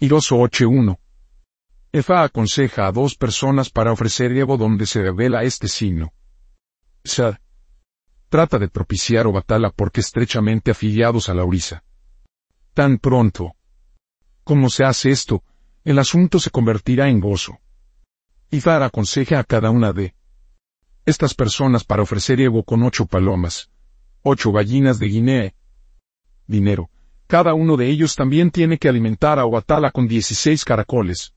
Iroso 8.1. Efa aconseja a dos personas para ofrecer Evo donde se revela este signo. Sa. Trata de propiciar o batala porque estrechamente afiliados a la orisa. Tan pronto. Como se hace esto, el asunto se convertirá en gozo. Ifar aconseja a cada una de estas personas para ofrecer Evo con ocho palomas, ocho gallinas de Guinea, dinero. Cada uno de ellos también tiene que alimentar a Obatala con 16 caracoles,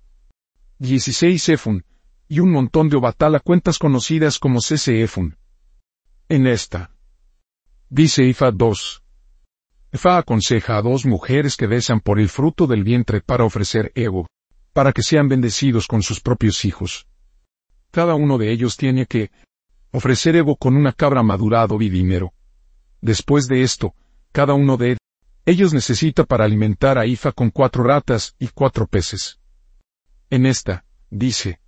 16 efun, y un montón de Obatala cuentas conocidas como CC efun. En esta, dice Ifa 2. Ifa aconseja a dos mujeres que besan por el fruto del vientre para ofrecer ego, para que sean bendecidos con sus propios hijos. Cada uno de ellos tiene que ofrecer ego con una cabra madurado y dinero. Después de esto, cada uno de ellos necesita para alimentar a Ifa con cuatro ratas y cuatro peces. En esta, dice.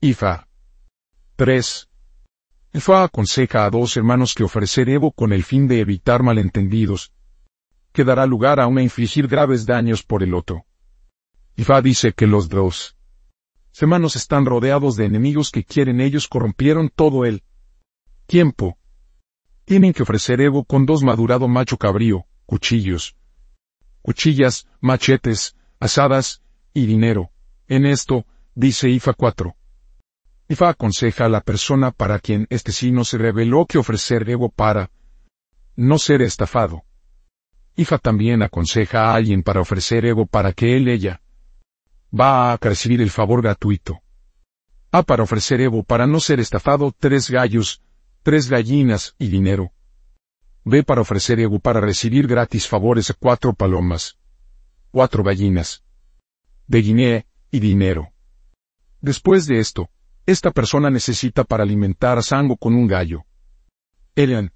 Ifa. 3. Ifa aconseja a dos hermanos que ofrecer Evo con el fin de evitar malentendidos, que dará lugar a una infligir graves daños por el otro. Ifa dice que los dos hermanos están rodeados de enemigos que quieren ellos corrompieron todo el tiempo. Tienen que ofrecer Evo con dos madurado macho cabrío, cuchillos, cuchillas, machetes, asadas, y dinero. En esto, dice IFA 4. IFA aconseja a la persona para quien este signo se reveló que ofrecer ego para no ser estafado. IFA también aconseja a alguien para ofrecer ego para que él ella va a recibir el favor gratuito. A para ofrecer Evo para no ser estafado tres gallos, tres gallinas y dinero. Ve para ofrecer ego para recibir gratis favores a cuatro palomas, cuatro gallinas, de Guinea y dinero. Después de esto, esta persona necesita para alimentar a Sango con un gallo. Elian.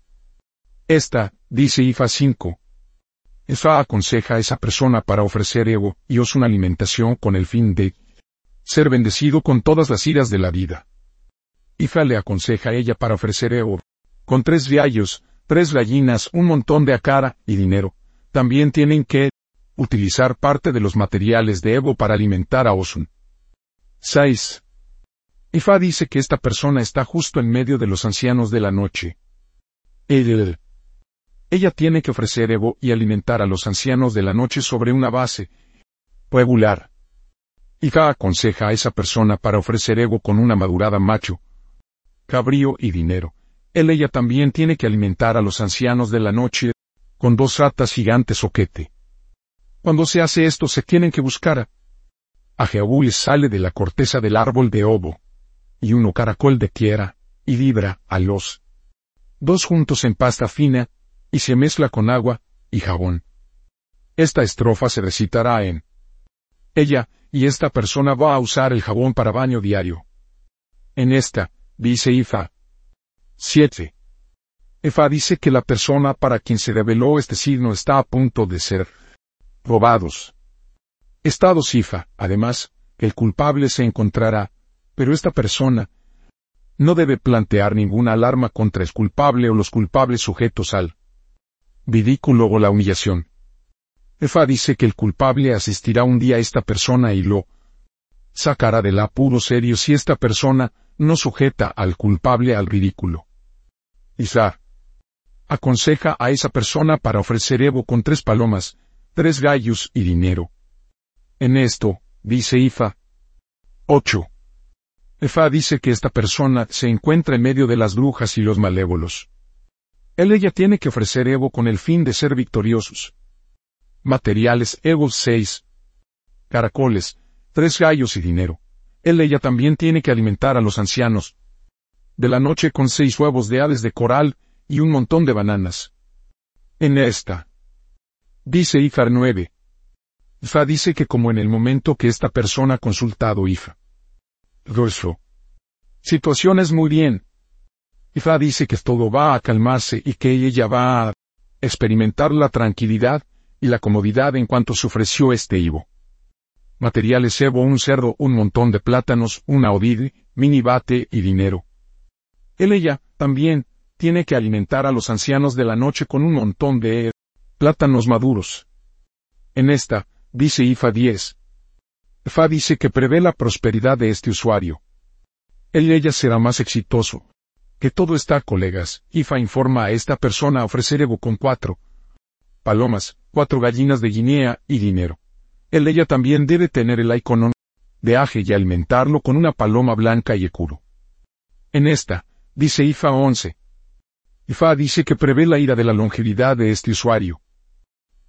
Esta, dice IFA 5. IFA aconseja a esa persona para ofrecer ego y os una alimentación con el fin de ser bendecido con todas las iras de la vida. IFA le aconseja a ella para ofrecer ego con tres gallos, tres gallinas, un montón de acara y dinero. También tienen que utilizar parte de los materiales de Evo para alimentar a Osun. 6. Ifa dice que esta persona está justo en medio de los ancianos de la noche. Ella, ella tiene que ofrecer Evo y alimentar a los ancianos de la noche sobre una base regular. Ifa aconseja a esa persona para ofrecer Evo con una madurada macho, cabrío y dinero. Él ella también tiene que alimentar a los ancianos de la noche, con dos ratas gigantes soquete. Cuando se hace esto se tienen que buscar a, a sale de la corteza del árbol de ovo, y uno caracol de tierra, y vibra a los dos juntos en pasta fina, y se mezcla con agua y jabón. Esta estrofa se recitará en ella, y esta persona va a usar el jabón para baño diario. En esta, dice Ifa, 7. Efa dice que la persona para quien se reveló este signo está a punto de ser robados. Estado Sifa, además, el culpable se encontrará, pero esta persona no debe plantear ninguna alarma contra el culpable o los culpables sujetos al ridículo o la humillación. Efa dice que el culpable asistirá un día a esta persona y lo sacará del apuro serio si esta persona no sujeta al culpable al ridículo. Isa. Aconseja a esa persona para ofrecer Evo con tres palomas, tres gallos y dinero. En esto, dice Ifa. 8. Ifa dice que esta persona se encuentra en medio de las brujas y los malévolos. Él ella tiene que ofrecer Evo con el fin de ser victoriosos. Materiales Evo 6. Caracoles, tres gallos y dinero. Él ella también tiene que alimentar a los ancianos, de la noche con seis huevos de aves de coral y un montón de bananas. En esta. Dice Ifar 9. Ifa dice que como en el momento que esta persona ha consultado Ifa. Situación Situaciones muy bien. Ifa dice que todo va a calmarse y que ella va a experimentar la tranquilidad y la comodidad en cuanto se ofreció este Ivo. Materiales Evo un cerdo, un montón de plátanos, una odide, mini bate y dinero. Él ella, también, tiene que alimentar a los ancianos de la noche con un montón de plátanos maduros. En esta, dice Ifa 10, Fa dice que prevé la prosperidad de este usuario. Él y ella será más exitoso. Que todo está, colegas. IFA informa a esta persona a ofrecer Evo con cuatro palomas, cuatro gallinas de Guinea y dinero. Él ella también debe tener el icono de aje y alimentarlo con una paloma blanca y ecuro. En esta, dice IFA 11. IFA dice que prevé la ira de la longevidad de este usuario.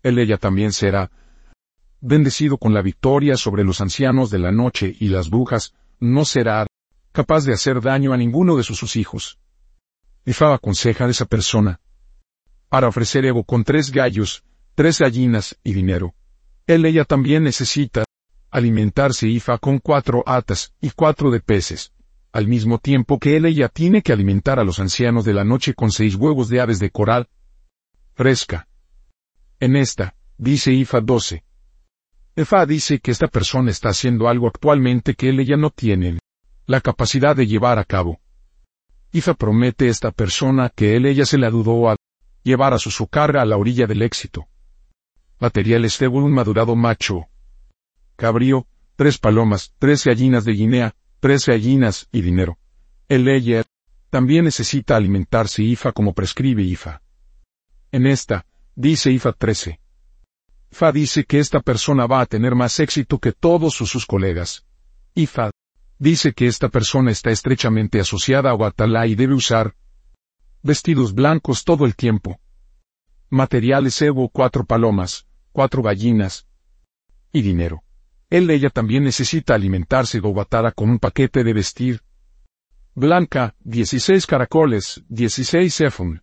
Él ella también será bendecido con la victoria sobre los ancianos de la noche y las brujas, no será capaz de hacer daño a ninguno de sus, hijos. IFA aconseja a esa persona para ofrecer Evo con tres gallos, tres gallinas y dinero. Él ella también necesita alimentarse IFA con cuatro atas y cuatro de peces, al mismo tiempo que él ella tiene que alimentar a los ancianos de la noche con seis huevos de aves de coral fresca. En esta, dice IFA 12. IFA dice que esta persona está haciendo algo actualmente que él ella no tiene la capacidad de llevar a cabo. IFA promete a esta persona que él ella se la dudó a llevar a su carga a la orilla del éxito. Materiales de un madurado macho. Cabrío, tres palomas, tres gallinas de Guinea, tres gallinas y dinero. El Leyer también necesita alimentarse IFA como prescribe IFA. En esta, dice IFA 13. IFA dice que esta persona va a tener más éxito que todos sus, colegas. IFA dice que esta persona está estrechamente asociada a Guatalá y debe usar vestidos blancos todo el tiempo. Materiales Evo cuatro palomas, cuatro gallinas y dinero. Él ella también necesita alimentarse gobatara con un paquete de vestir. Blanca, 16 caracoles, 16 efun.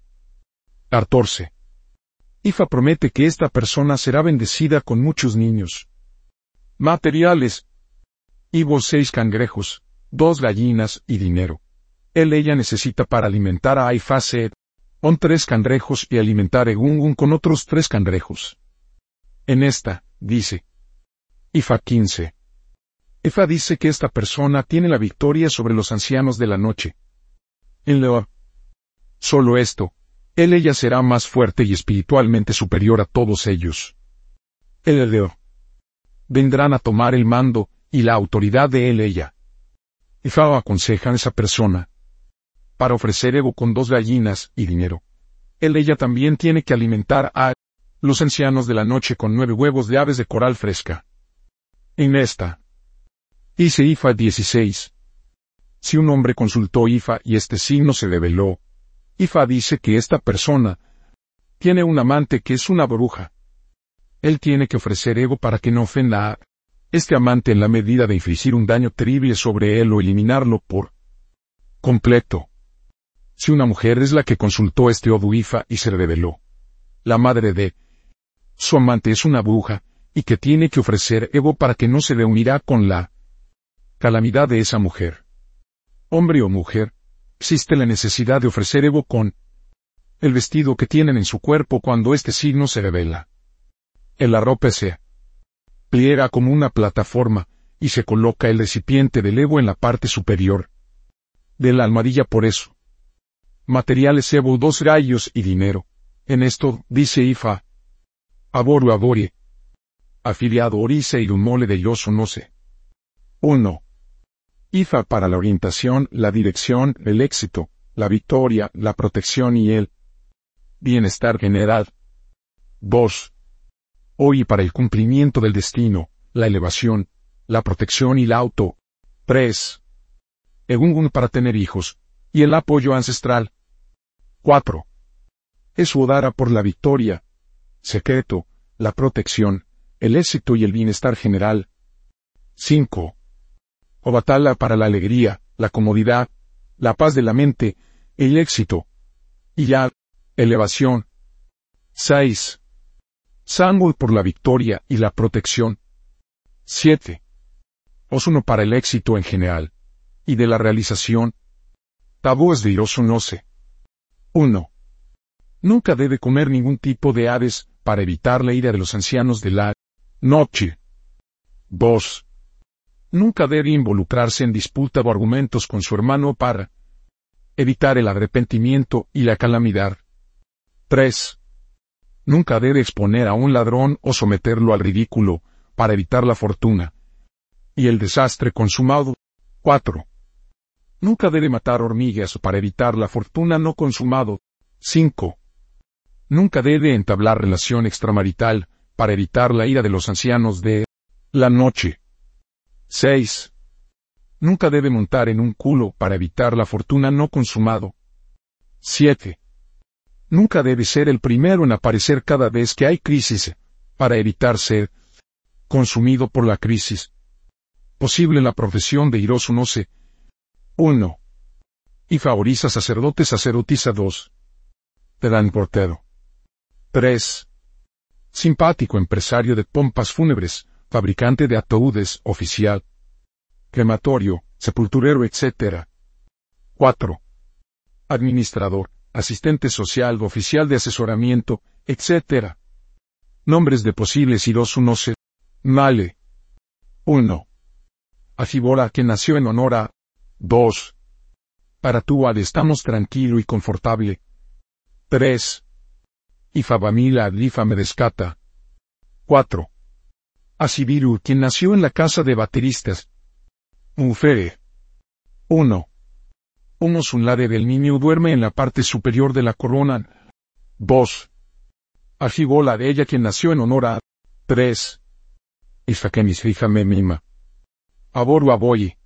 14. Ifa promete que esta persona será bendecida con muchos niños. Materiales. Ivo seis cangrejos, dos gallinas y dinero. Él ella necesita para alimentar a Aifase, on tres cangrejos y alimentar a Egungun con otros tres cangrejos. En esta, dice. Ifa 15. Ifa dice que esta persona tiene la victoria sobre los ancianos de la noche. En lo solo esto, él ella será más fuerte y espiritualmente superior a todos ellos. El Leo vendrán a tomar el mando y la autoridad de él ella. Ifa aconseja a esa persona, para ofrecer ego con dos gallinas y dinero. Él ella también tiene que alimentar a los ancianos de la noche con nueve huevos de aves de coral fresca. En esta. Dice IFA 16. Si un hombre consultó IFA y este signo se develó, IFA dice que esta persona tiene un amante que es una bruja. Él tiene que ofrecer ego para que no ofenda a este amante en la medida de infligir un daño terrible sobre él o eliminarlo por completo. Si una mujer es la que consultó este Oduifa y se reveló, la madre de su amante es una bruja, y que tiene que ofrecer ego para que no se reunirá con la calamidad de esa mujer. Hombre o mujer, existe la necesidad de ofrecer ego con el vestido que tienen en su cuerpo cuando este signo se revela. El arrope se pliega como una plataforma, y se coloca el recipiente del ego en la parte superior de la almohadilla por eso materiales Evo dos gallos y dinero. En esto, dice Ifa. Aboru aborie. Afiliado Orice y un mole de yoso no sé. 1. IFA para la orientación, la dirección, el éxito, la victoria, la protección y el bienestar general. 2. Hoy para el cumplimiento del destino, la elevación, la protección y la auto. 3. Egungun para tener hijos, y el apoyo ancestral. 4. Es Udara por la victoria, secreto, la protección, el éxito y el bienestar general. 5. Obatala para la alegría, la comodidad, la paz de la mente, el éxito. Y ya, elevación. 6. Sangul por la victoria y la protección. 7. Osuno para el éxito en general. Y de la realización. Tabúes de Irosunose. 1. Nunca debe comer ningún tipo de aves, para evitar la ira de los ancianos de la noche. 2. Nunca debe involucrarse en disputa o argumentos con su hermano para evitar el arrepentimiento y la calamidad. 3. Nunca debe exponer a un ladrón o someterlo al ridículo, para evitar la fortuna. y el desastre consumado. 4. Nunca debe matar hormigas para evitar la fortuna no consumado. 5. Nunca debe entablar relación extramarital para evitar la ira de los ancianos de la noche. 6. Nunca debe montar en un culo para evitar la fortuna no consumado. 7. Nunca debe ser el primero en aparecer cada vez que hay crisis, para evitar ser consumido por la crisis. Posible la profesión de iroso no sé. 1. Y favoriza sacerdote sacerdotisa 2. Te dan portero. 3. Simpático empresario de pompas fúnebres, fabricante de ataúdes, oficial. Crematorio, sepulturero, etc. 4. Administrador, asistente social, oficial de asesoramiento, etc. Nombres de posibles iros no sé. Male. 1. Afibora que nació en honor a 2. Para tú ad estamos tranquilo y confortable. 3. Y Fabamila adlifa me descata. 4. Asibiru, quien nació en la casa de bateristas. Mufere. 1. Un osunlade del niño duerme en la parte superior de la corona. 2. Ajibola de ella quien nació en honor a. 3. Isakemis fija me mima. Aboru aboyi.